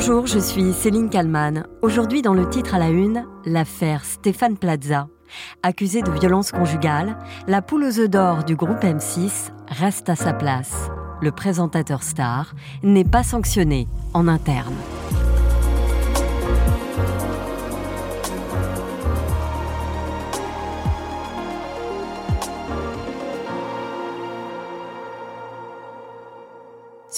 Bonjour, je suis Céline Kalman. Aujourd'hui, dans le titre à la une, l'affaire Stéphane Plaza. Accusé de violence conjugale, la poule aux œufs d'or du groupe M6 reste à sa place. Le présentateur star n'est pas sanctionné en interne.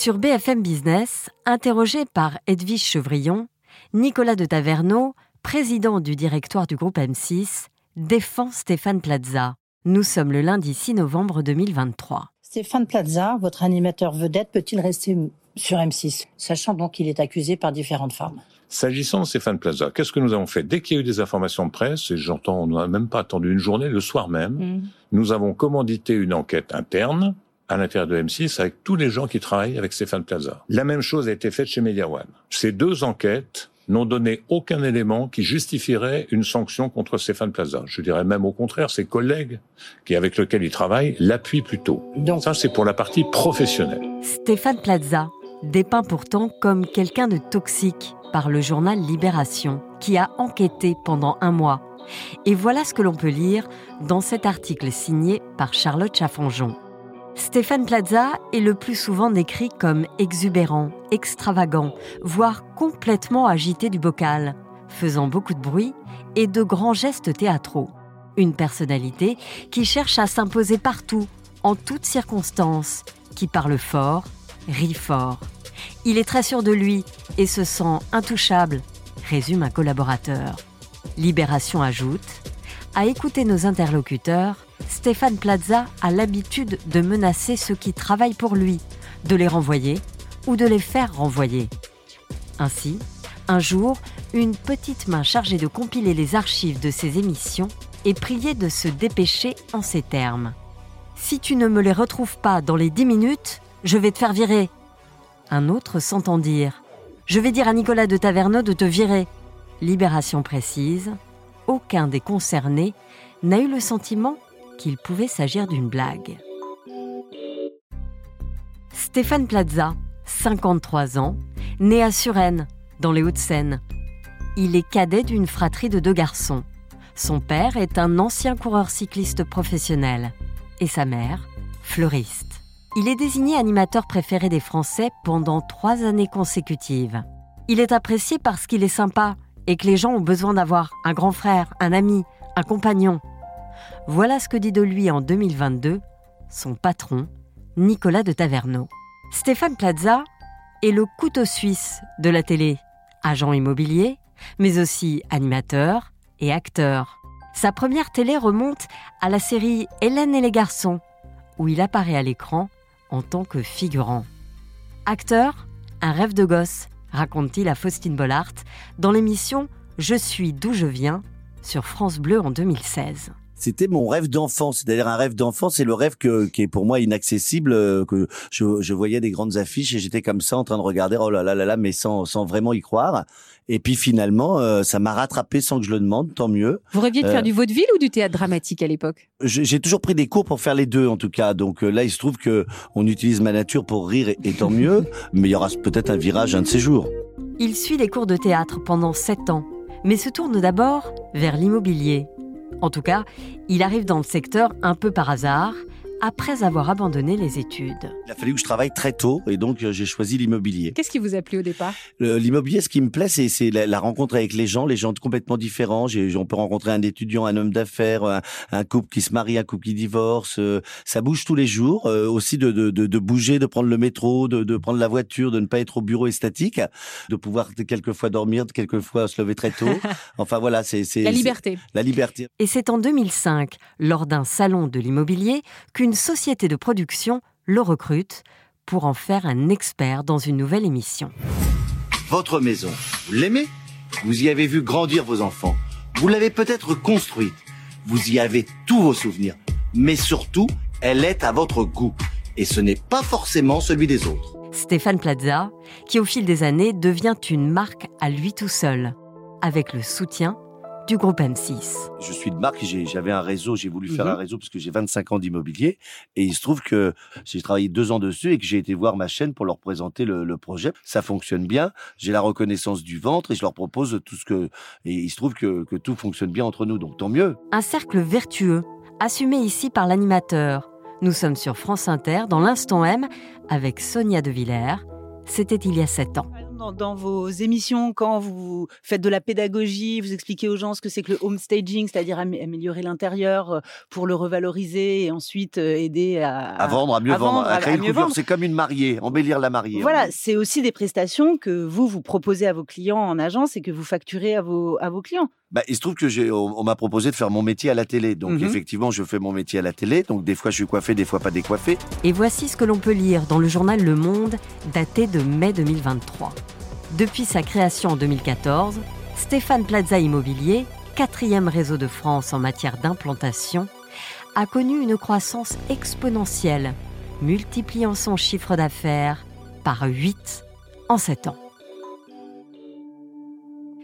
Sur BFM Business, interrogé par Edwige Chevrillon, Nicolas de Taverneau, président du directoire du groupe M6, défend Stéphane Plaza. Nous sommes le lundi 6 novembre 2023. Stéphane Plaza, votre animateur vedette, peut-il rester sur M6, sachant donc qu'il est accusé par différentes femmes S'agissant de Stéphane Plaza, qu'est-ce que nous avons fait? Dès qu'il y a eu des informations de presse, et j'entends, on n'a même pas attendu une journée, le soir même, mm. nous avons commandité une enquête interne à l'intérieur de M6 avec tous les gens qui travaillent avec Stéphane Plaza. La même chose a été faite chez Media One. Ces deux enquêtes n'ont donné aucun élément qui justifierait une sanction contre Stéphane Plaza. Je dirais même au contraire, ses collègues qui avec lesquels il travaille l'appuient plutôt. Donc ça, c'est pour la partie professionnelle. Stéphane Plaza dépeint pourtant comme quelqu'un de toxique par le journal Libération, qui a enquêté pendant un mois. Et voilà ce que l'on peut lire dans cet article signé par Charlotte Chaffanjon. Stéphane Plaza est le plus souvent décrit comme exubérant, extravagant, voire complètement agité du bocal, faisant beaucoup de bruit et de grands gestes théâtraux. Une personnalité qui cherche à s'imposer partout, en toutes circonstances, qui parle fort, rit fort. Il est très sûr de lui et se sent intouchable, résume un collaborateur. Libération ajoute, à écouter nos interlocuteurs, Stéphane Plaza a l'habitude de menacer ceux qui travaillent pour lui, de les renvoyer ou de les faire renvoyer. Ainsi, un jour, une petite main chargée de compiler les archives de ses émissions est priée de se dépêcher en ces termes. Si tu ne me les retrouves pas dans les dix minutes, je vais te faire virer. Un autre s'entend dire Je vais dire à Nicolas de Taverneau de te virer. Libération précise aucun des concernés n'a eu le sentiment qu'il pouvait s'agir d'une blague. Stéphane Plaza, 53 ans, né à Suresnes, dans les Hauts-de-Seine. Il est cadet d'une fratrie de deux garçons. Son père est un ancien coureur cycliste professionnel et sa mère, fleuriste. Il est désigné animateur préféré des Français pendant trois années consécutives. Il est apprécié parce qu'il est sympa et que les gens ont besoin d'avoir un grand frère, un ami, un compagnon. Voilà ce que dit de lui en 2022 son patron, Nicolas de Taverneau. Stéphane Plaza est le couteau suisse de la télé, agent immobilier, mais aussi animateur et acteur. Sa première télé remonte à la série Hélène et les garçons, où il apparaît à l'écran en tant que figurant. Acteur, un rêve de gosse, raconte-t-il à Faustine Bollard dans l'émission Je suis d'où je viens sur France Bleu en 2016 c'était mon rêve d'enfant. C'est-à-dire un rêve d'enfant, c'est le rêve que, qui est pour moi inaccessible, euh, que je, je voyais des grandes affiches et j'étais comme ça en train de regarder, oh là là là là, mais sans, sans vraiment y croire. Et puis finalement, euh, ça m'a rattrapé sans que je le demande, tant mieux. Vous rêviez de faire euh, du vaudeville ou du théâtre dramatique à l'époque? J'ai toujours pris des cours pour faire les deux, en tout cas. Donc là, il se trouve que on utilise ma nature pour rire, et, et tant mieux. mais il y aura peut-être un virage un de ces jours. Il suit les cours de théâtre pendant sept ans, mais se tourne d'abord vers l'immobilier. En tout cas, il arrive dans le secteur un peu par hasard, après avoir abandonné les études. Il a fallu que je travaille très tôt et donc euh, j'ai choisi l'immobilier. Qu'est-ce qui vous a plu au départ? L'immobilier, ce qui me plaît, c'est la, rencontre avec les gens, les gens complètement différents. On peut rencontrer un étudiant, un homme d'affaires, un, couple qui se marie, un couple qui divorce. Euh, ça bouge tous les jours. Euh, aussi de, de, de, bouger, de prendre le métro, de, de prendre la voiture, de ne pas être au bureau et statique, de pouvoir quelquefois dormir, quelquefois se lever très tôt. Enfin voilà, c'est la liberté. La liberté. Et c'est en 2005, lors d'un salon de l'immobilier, qu'une une société de production le recrute pour en faire un expert dans une nouvelle émission. Votre maison, vous l'aimez? Vous y avez vu grandir vos enfants. Vous l'avez peut-être construite. Vous y avez tous vos souvenirs. Mais surtout, elle est à votre goût. Et ce n'est pas forcément celui des autres. Stéphane Plaza, qui au fil des années devient une marque à lui tout seul, avec le soutien du groupe M6. Je suis de marque, j'avais un réseau, j'ai voulu faire Mhm. un réseau parce que j'ai 25 ans d'immobilier et il se trouve que j'ai travaillé deux ans dessus et que j'ai été voir ma chaîne pour leur présenter le, le projet. Ça fonctionne bien, j'ai la reconnaissance du ventre et je leur propose tout ce que... Et il se trouve que, que tout fonctionne bien entre nous, donc tant mieux. Un cercle vertueux, assumé ici par l'animateur. Nous sommes sur France Inter dans l'instant M avec Sonia De Villers. C'était il y a sept ans. Dans, dans vos émissions, quand vous faites de la pédagogie, vous expliquez aux gens ce que c'est que le home staging, c'est-à-dire amé- améliorer l'intérieur euh, pour le revaloriser et ensuite euh, aider à, À vendre, à mieux à vendre, à, créer une. C'est comme une mariée, embellir la mariée. Voilà, c'est aussi des prestations que vous vous proposez à vos clients en agence et que vous facturez à vos à vos clients. Bah, il se trouve que j'ai, on, on m'a proposé de faire mon métier à la télé. Donc Mhm. effectivement, je fais mon métier à la télé. Donc des fois, je suis coiffé, des fois pas décoiffé. Et voici ce que l'on peut lire dans le journal Le Monde, daté de mai 2023. Depuis sa création en 2014, Stéphane Plaza Immobilier, quatrième réseau de France en matière d'implantation, a connu une croissance exponentielle, multipliant son chiffre d'affaires par 8 en 7 ans.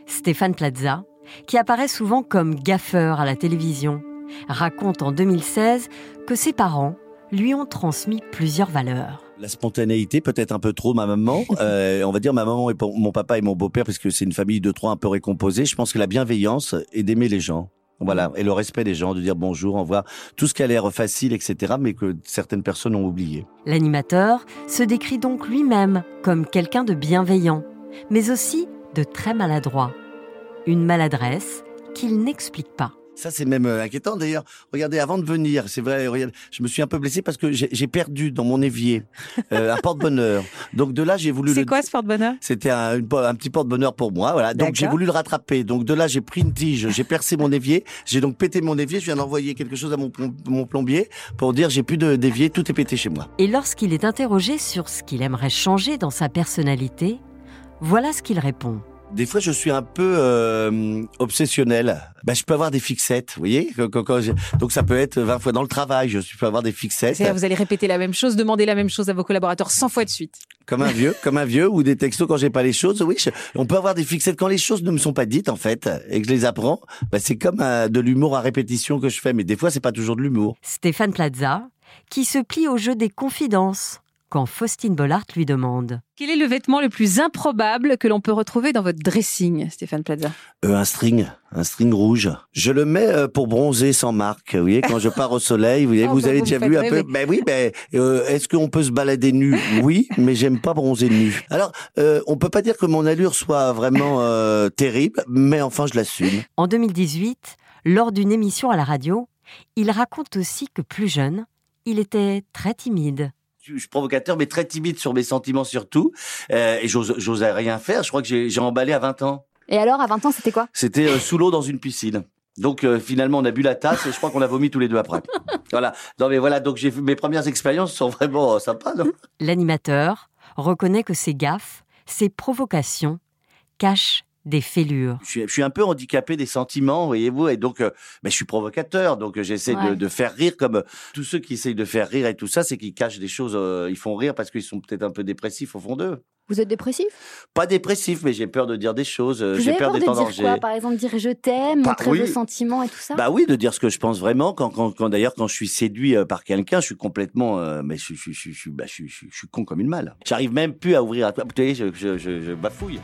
Stéphane Plaza, qui apparaît souvent comme gaffeur à la télévision, raconte en 2016 que ses parents lui ont transmis plusieurs valeurs. La spontanéité, peut-être un peu trop, ma maman. Euh, on va dire ma maman et mon papa et mon beau-père, parce que c'est une famille de trois un peu récomposée. Je pense que la bienveillance et d'aimer les gens. Voilà, et le respect des gens, de dire bonjour, au revoir, tout ce qui a l'air facile, etc., mais que certaines personnes ont oublié. L'animateur se décrit donc lui-même comme quelqu'un de bienveillant, mais aussi de très maladroit. Une maladresse qu'il n'explique pas. Ça, c'est même euh, inquiétant d'ailleurs. Regardez, avant de venir, c'est vrai, je me suis un peu blessé parce que j'ai perdu dans mon évier euh, un porte-bonheur. Donc de là, j'ai voulu C'est le... quoi ce porte-bonheur? C'était un, petit porte-bonheur pour moi, voilà. Donc j'ai voulu le rattraper. Donc de là, j'ai pris une tige, j'ai percé mon évier, j'ai donc pété mon évier. Je viens d'envoyer quelque chose à mon, mon plombier pour dire j'ai plus de- d'évier, tout est pété chez moi. Et lorsqu'il est interrogé sur ce qu'il aimerait changer dans sa personnalité, voilà ce qu'il répond. Des fois, je suis un peu euh, obsessionnel. Ben, je peux avoir des fixettes, vous voyez. Quand- quand- quand j'ai- donc ça peut être 20 fois dans le travail. Je peux avoir des fixettes. Vous allez répéter la même chose, demander la même chose à vos collaborateurs 100 fois de suite. Comme un vieux, comme un vieux, ou des textos quand j'ai pas les choses. Oui, je- on peut avoir des fixettes quand les choses ne me sont pas dites en fait, et que je les apprends. Ben, c'est comme euh, de l'humour à répétition que je fais, mais des fois c'est pas toujours de l'humour. Stéphane Plaza, qui se plie au jeu des confidences quand Faustine Bollard lui demande. Quel est le vêtement le plus improbable que l'on peut retrouver dans votre dressing, Stéphane Plaza? Euh, un string, un string rouge. Je le mets euh, pour bronzer sans marque. Vous voyez, quand je pars au soleil, vous, voyez, Oh, vous bah, avez vous déjà vu un peu. Ben oui, ben euh, est-ce qu'on peut se balader nu? Oui, mais j'aime pas bronzer nu. Alors, euh, on peut pas dire que mon allure soit vraiment euh, terrible, mais enfin, je l'assume. En 2018, lors d'une émission à la radio, il raconte aussi que plus jeune, il était très timide. Je suis provocateur, mais très timide sur mes sentiments surtout, euh, et j'ose- j'osais rien faire. Je crois que j'ai emballé à 20 ans. Et alors, à 20 ans, c'était quoi? C'était euh, sous l'eau dans une piscine. Donc euh, finalement, on a bu la tasse et je crois qu'on a vomi tous les deux après. voilà. Non mais voilà. Donc j'ai mes premières expériences sont vraiment euh, sympas, L'animateur reconnaît que ses gaffes, ses provocations cachent des fêlures. je suis, je suis un peu handicapé des sentiments, voyez-vous, et donc euh, ben, je suis provocateur, donc euh, j'essaie de, Ouais. de faire rire comme euh, tous ceux qui essayent de faire rire et tout ça, c'est qu'ils cachent des choses, euh, ils font rire parce qu'ils sont peut-être un peu dépressifs au fond d'eux. Vous êtes dépressif? Pas dépressifs, mais j'ai peur de dire des choses, j'ai peur d'être en danger. quoi? Par exemple, dire je t'aime, Bah, montrer oui. vos sentiments et tout ça? Bah oui, de dire ce que je pense vraiment. Quand, quand, quand d'ailleurs, quand je suis séduit par quelqu'un, je suis complètement, euh, mais je, je, je, bah, je, je, je suis con comme une malle. J'arrive même plus à ouvrir. Vous voyez, je, je, je, je bafouille.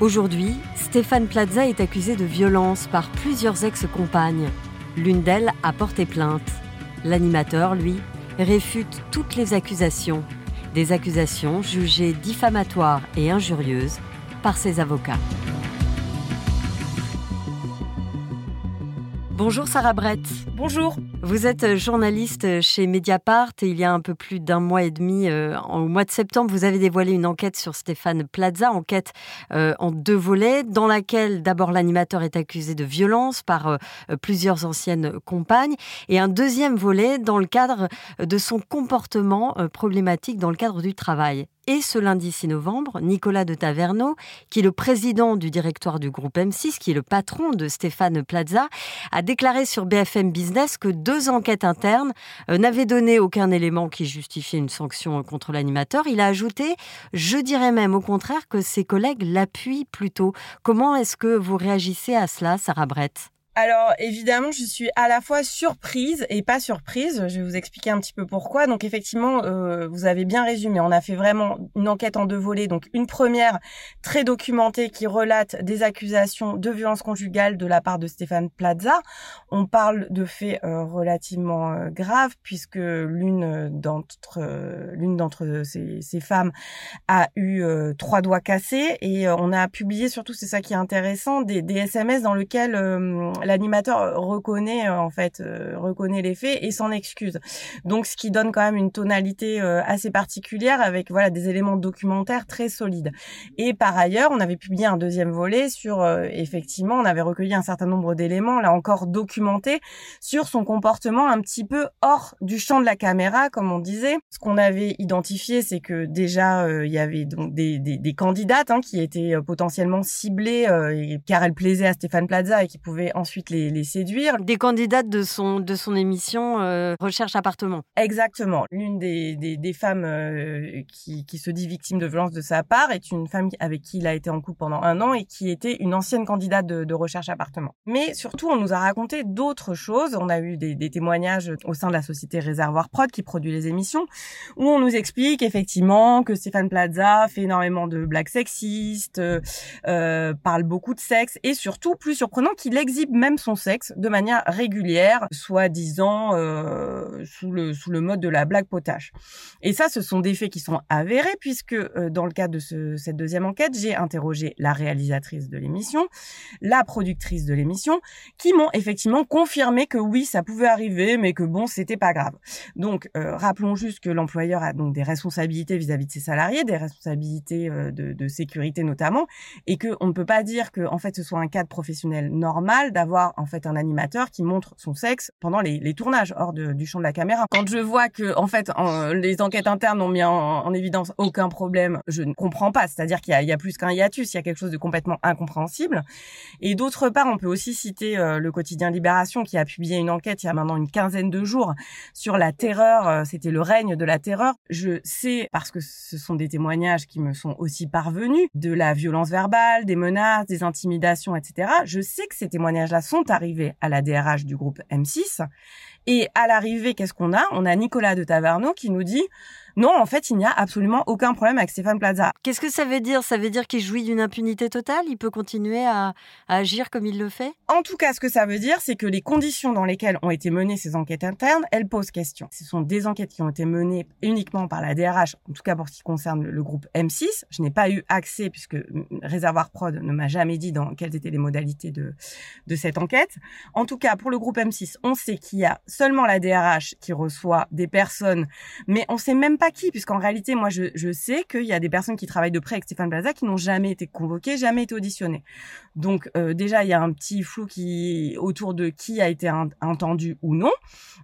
Aujourd'hui, Stéphane Plaza est accusé de violence par plusieurs ex-compagnes. L'une d'elles a porté plainte. L'animateur, lui, réfute toutes les accusations. Des accusations jugées diffamatoires et injurieuses par ses avocats. Bonjour Sarah Brett. Bonjour. Vous êtes journaliste chez Mediapart et il y a un peu plus d'un mois et demi, euh, au mois de septembre, vous avez dévoilé une enquête sur Stéphane Plaza, enquête euh, en deux volets, dans laquelle d'abord l'animateur est accusé de violence par euh, plusieurs anciennes compagnes, et un deuxième volet dans le cadre de son comportement euh, problématique dans le cadre du travail. Et ce lundi 6 novembre, Nicolas de Taverneau, qui est le président du directoire du groupe M6, qui est le patron de Stéphane Plaza, a déclaré sur BFM Business que deux enquêtes internes euh, n'avaient donné aucun élément qui justifiait une sanction contre l'animateur. Il a ajouté, je dirais même au contraire que ses collègues l'appuient plutôt. Comment est-ce que vous réagissez à cela, Sarah Brett? Alors évidemment, je suis à la fois surprise et pas surprise. Je vais vous expliquer un petit peu pourquoi. Donc effectivement, euh, vous avez bien résumé. On a fait vraiment une enquête en deux volets. Donc une première très documentée qui relate des accusations de violence conjugale de la part de Stéphane Plaza. On parle de faits euh, relativement euh, graves puisque l'une d'entre l'une d'entre ces, femmes a eu trois doigts cassés et on a publié surtout, c'est ça qui est intéressant, des, des SMS dans lesquels l'animateur reconnaît euh, en fait euh, reconnaît les faits et s'en excuse. Donc ce qui donne quand même une tonalité euh, assez particulière avec voilà des éléments documentaires très solides. Et par ailleurs, on avait publié un deuxième volet sur effectivement, on avait recueilli un certain nombre d'éléments là encore documentés sur son comportement un petit peu hors du champ de la caméra comme on disait. Ce qu'on avait identifié, c'est que déjà il y avait donc des, des, des candidates hein, qui étaient potentiellement ciblées car elles plaisaient à Stéphane Plaza et qui pouvaient ensuite ensuite les, les séduire. Des candidates de son, de son émission euh, Recherche appartement. Exactement. L'une des, des, des femmes euh, qui, qui se dit victime de violence de sa part est une femme avec qui il a été en couple pendant un an et qui était une ancienne candidate de, de Recherche appartement. Mais surtout, on nous a raconté d'autres choses. On a eu des, des témoignages au sein de la société Réservoir Prod qui produit les émissions où on nous explique effectivement que Stéphane Plaza fait énormément de blagues sexistes, euh, parle beaucoup de sexe et surtout, plus surprenant, qu'il exhibe même son sexe de manière régulière, soi-disant euh, sous le sous le mode de la blague potache. Et ça, ce sont des faits qui sont avérés puisque euh, dans le cadre de ce, cette deuxième enquête, j'ai interrogé la réalisatrice de l'émission, la productrice de l'émission, qui m'ont effectivement confirmé que oui, ça pouvait arriver, mais que bon, c'était pas grave. Donc, euh, rappelons juste que l'employeur a donc des responsabilités vis-à-vis de ses salariés, des responsabilités de, de sécurité notamment, et que on ne peut pas dire que en fait ce soit un cadre professionnel normal d'avoir en fait un animateur qui montre son sexe pendant les, tournages hors du champ de la caméra. Quand je vois que en fait les enquêtes internes n'ont mis en, évidence aucun problème, je ne comprends pas. C'est-à-dire qu'il y, y a, plus qu'un hiatus, il y a quelque chose de complètement incompréhensible. Et d'autre part, on peut aussi citer euh, le quotidien Libération qui a publié une enquête il y a maintenant une quinzaine de jours sur la terreur. Euh, c'était le règne de la terreur. Je sais parce que ce sont des témoignages qui me sont aussi parvenus de la violence verbale, des menaces, des intimidations, etc. Je sais que ces témoignages-là sont arrivés à la DRH du groupe M6. Et à l'arrivée, qu'est-ce qu'on a? On a Nicolas de Taverneau qui nous dit non, en fait, il n'y a absolument aucun problème avec Stéphane Plaza. Qu'est-ce que ça veut dire? Ça veut dire qu'il jouit d'une impunité totale? Il peut continuer à, agir comme il le fait? En tout cas, ce que ça veut dire, c'est que les conditions dans lesquelles ont été menées ces enquêtes internes, elles posent question. Ce sont des enquêtes qui ont été menées uniquement par la DRH, en tout cas pour ce qui concerne le groupe M6. Je n'ai pas eu accès, puisque Réservoir Prod ne m'a jamais dit dans quelles étaient les modalités de, de cette enquête. En tout cas, pour le groupe M6, on sait qu'il y a seulement la DRH qui reçoit des personnes, mais on sait même pas qui, puisqu'en réalité, moi, je, je sais qu'il y a des personnes qui travaillent de près avec Stéphane Plaza qui n'ont jamais été convoquées, jamais été auditionnées. Donc euh, déjà, il y a un petit flou qui autour de qui a été entendu ou non.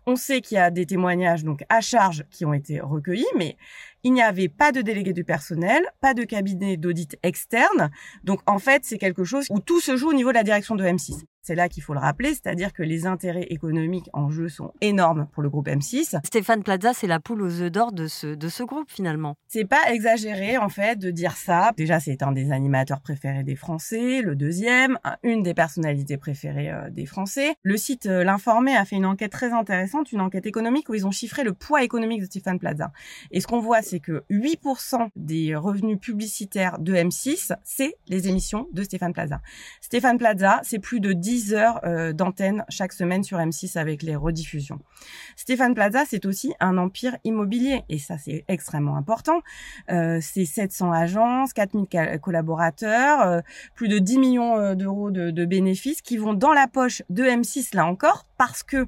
On sait qu'il y a des témoignages donc à charge qui ont été recueillis, mais il n'y avait pas de délégué du personnel, pas de cabinet d'audit externe. Donc en fait, c'est quelque chose où tout se joue au niveau de la direction de M6. C'est là qu'il faut le rappeler, c'est-à-dire que les intérêts économiques en jeu sont énormes pour le groupe M6. Stéphane Plaza, c'est la poule aux œufs d'or de ce, de ce groupe finalement. C'est pas exagéré en fait de dire ça. Déjà, c'est un des animateurs préférés des Français, le deuxième, une des personnalités préférées euh, des Français. Le site euh, L'Informé a fait une enquête très intéressante, une enquête économique où ils ont chiffré le poids économique de Stéphane Plaza. Et ce qu'on voit, c'est que 8% des revenus publicitaires de M6, c'est les émissions de Stéphane Plaza. Stéphane Plaza, c'est plus de 10 heures euh, d'antenne chaque semaine sur M6 avec les rediffusions. Stéphane Plaza, c'est aussi un empire immobilier et ça c'est extrêmement important. Euh, c'est 700 agences, 4000 collaborateurs, euh, plus de 10 millions d'euros de, de bénéfices qui vont dans la poche de M6 là encore parce que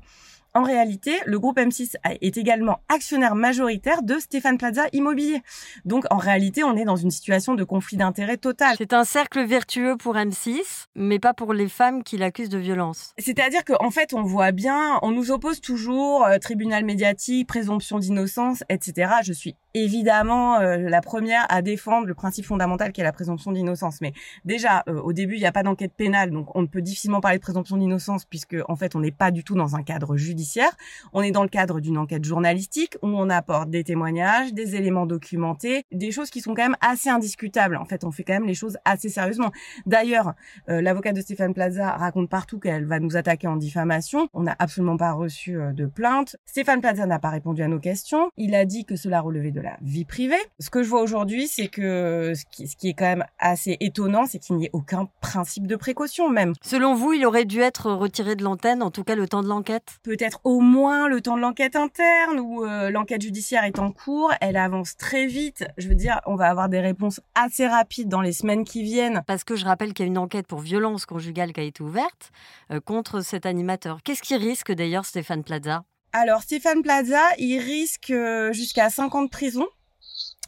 en réalité, le groupe M6 est également actionnaire majoritaire de Stéphane Plaza Immobilier. Donc en réalité, on est dans une situation de conflit d'intérêts total. C'est un cercle vertueux pour M6, mais pas pour les femmes qui l'accusent de violence. C'est-à-dire qu'en fait, on voit bien, on nous oppose toujours euh, tribunal médiatique, présomption d'innocence, etc. Je suis évidemment euh, la première à défendre le principe fondamental qui est la présomption d'innocence. Mais déjà, euh, au début, il n'y a pas d'enquête pénale, donc on ne peut difficilement parler de présomption d'innocence puisque en fait, on n'est pas du tout dans un cadre judiciaire judiciaire. On est dans le cadre d'une enquête journalistique où on apporte des témoignages, des éléments documentés, des choses qui sont quand même assez indiscutables. En fait, on fait quand même les choses assez sérieusement. D'ailleurs, euh, l'avocat de Stéphane Plaza raconte partout qu'elle va nous attaquer en diffamation. On n'a absolument pas reçu euh, de plainte. Stéphane Plaza n'a pas répondu à nos questions. Il a dit que cela relevait de la vie privée. Ce que je vois aujourd'hui, c'est que ce qui, ce qui est quand même assez étonnant, c'est qu'il n'y ait aucun principe de précaution même. Selon vous, il aurait dû être retiré de l'antenne, en tout cas le temps de l'enquête? Peut-être au moins le temps de l'enquête interne où euh, l'enquête judiciaire est en cours, elle avance très vite. Je veux dire, on va avoir des réponses assez rapides dans les semaines qui viennent. Parce que je rappelle qu'il y a une enquête pour violence conjugale qui a été ouverte euh, contre cet animateur. Qu'est-ce qui risque d'ailleurs Stéphane Plaza? Alors Stéphane Plaza, il risque euh, jusqu'à 5 ans de prison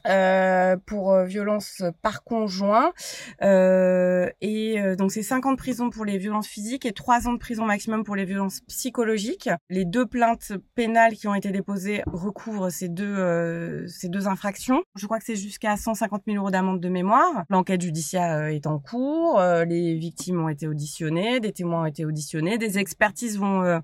euh, pour euh, violence par conjoint euh, et euh, donc c'est 5 ans de prison pour les violences physiques et 3 ans de prison maximum pour les violences psychologiques. Les deux plaintes pénales qui ont été déposées recouvrent ces deux ces deux infractions. Je crois que c'est jusqu'à 150 000 euros d'amende de mémoire. L'enquête judiciaire est en cours, les victimes ont été auditionnées, des témoins ont été auditionnés, des expertises vont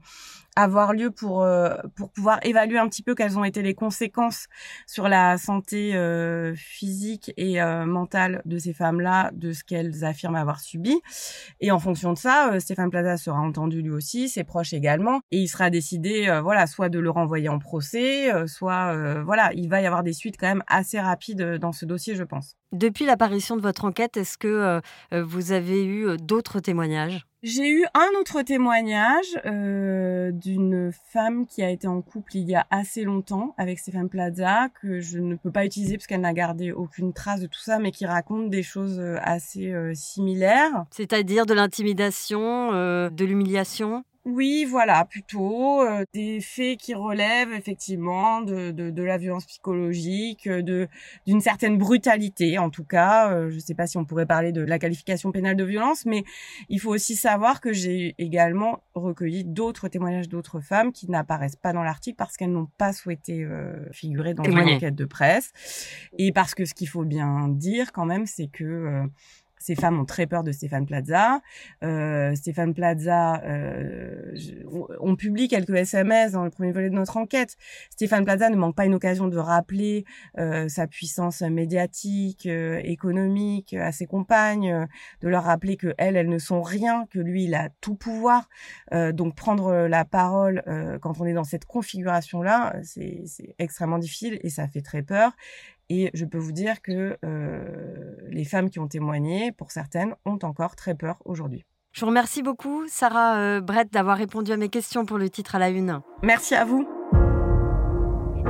avoir lieu pour euh, pour pouvoir évaluer un petit peu quelles ont été les conséquences sur la santé euh, physique et euh, mentale de ces femmes-là de ce qu'elles affirment avoir subi. Et en fonction de ça Stéphane Plaza sera entendu lui aussi ses proches également. Et il sera décidé voilà soit de le renvoyer en procès soit voilà il va y avoir des suites quand même assez rapides dans ce dossier je pense depuis l'apparition de votre enquête est-ce que vous avez eu d'autres témoignages? J'ai eu un autre témoignage euh, d'une femme qui a été en couple il y a assez longtemps avec Stéphane Plaza que je ne peux pas utiliser parce qu'elle n'a gardé aucune trace de tout ça, mais qui raconte des choses euh, assez euh, similaires. C'est-à-dire de l'intimidation, de l'humiliation? Oui, voilà, plutôt euh, des faits qui relèvent effectivement de, de, de la violence psychologique, de d'une certaine brutalité, en tout cas. Euh, je ne sais pas si on pourrait parler de la qualification pénale de violence, mais il faut aussi savoir que j'ai également recueilli d'autres témoignages d'autres femmes qui n'apparaissent pas dans l'article parce qu'elles n'ont pas souhaité euh, figurer dans une enquête de presse, et parce que ce qu'il faut bien dire quand même, c'est que ces femmes ont très peur de Stéphane Plaza. Euh, Stéphane Plaza, euh, on, publie quelques SMS dans le premier volet de notre enquête. Stéphane Plaza ne manque pas une occasion de rappeler euh, sa puissance médiatique, euh, économique à ses compagnes, de leur rappeler que elles, elles ne sont rien, que lui, il a tout pouvoir. Euh, donc prendre la parole quand on est dans cette configuration-là, c'est extrêmement difficile et ça fait très peur. Et je peux vous dire que euh, les femmes qui ont témoigné, pour certaines, ont encore très peur aujourd'hui. Je vous remercie beaucoup, Sarah euh, Brett, d'avoir répondu à mes questions pour le titre à la une. Merci à vous.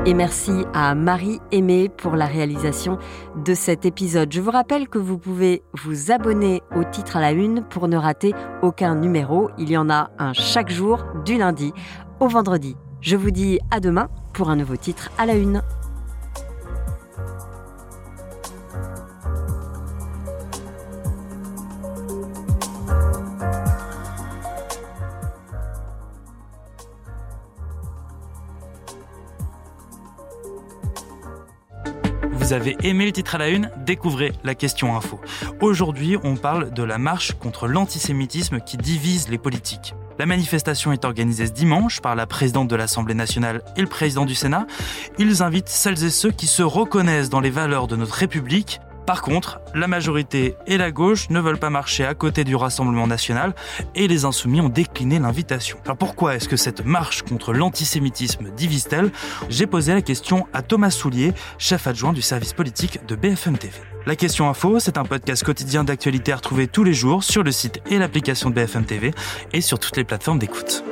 Et merci à Marie Aimée pour la réalisation de cet épisode. Je vous rappelle que vous pouvez vous abonner au titre à la une pour ne rater aucun numéro. Il y en a un chaque jour, du lundi au vendredi. Je vous dis à demain pour un nouveau titre à la une. Vous avez aimé le titre à la une Découvrez la question info. Aujourd'hui, on parle de la marche contre l'antisémitisme qui divise les politiques. La manifestation est organisée ce dimanche par la présidente de l'Assemblée nationale et le président du Sénat. Ils invitent celles et ceux qui se reconnaissent dans les valeurs de notre République par contre, la majorité et la gauche ne veulent pas marcher à côté du Rassemblement national et les insoumis ont décliné l'invitation. Alors pourquoi est-ce que cette marche contre l'antisémitisme divise-t-elle? J'ai posé la question à Thomas Soulier, chef adjoint du service politique de BFM TV. La question info, c'est un podcast quotidien d'actualité à retrouver tous les jours sur le site et l'application de BFM TV et sur toutes les plateformes d'écoute.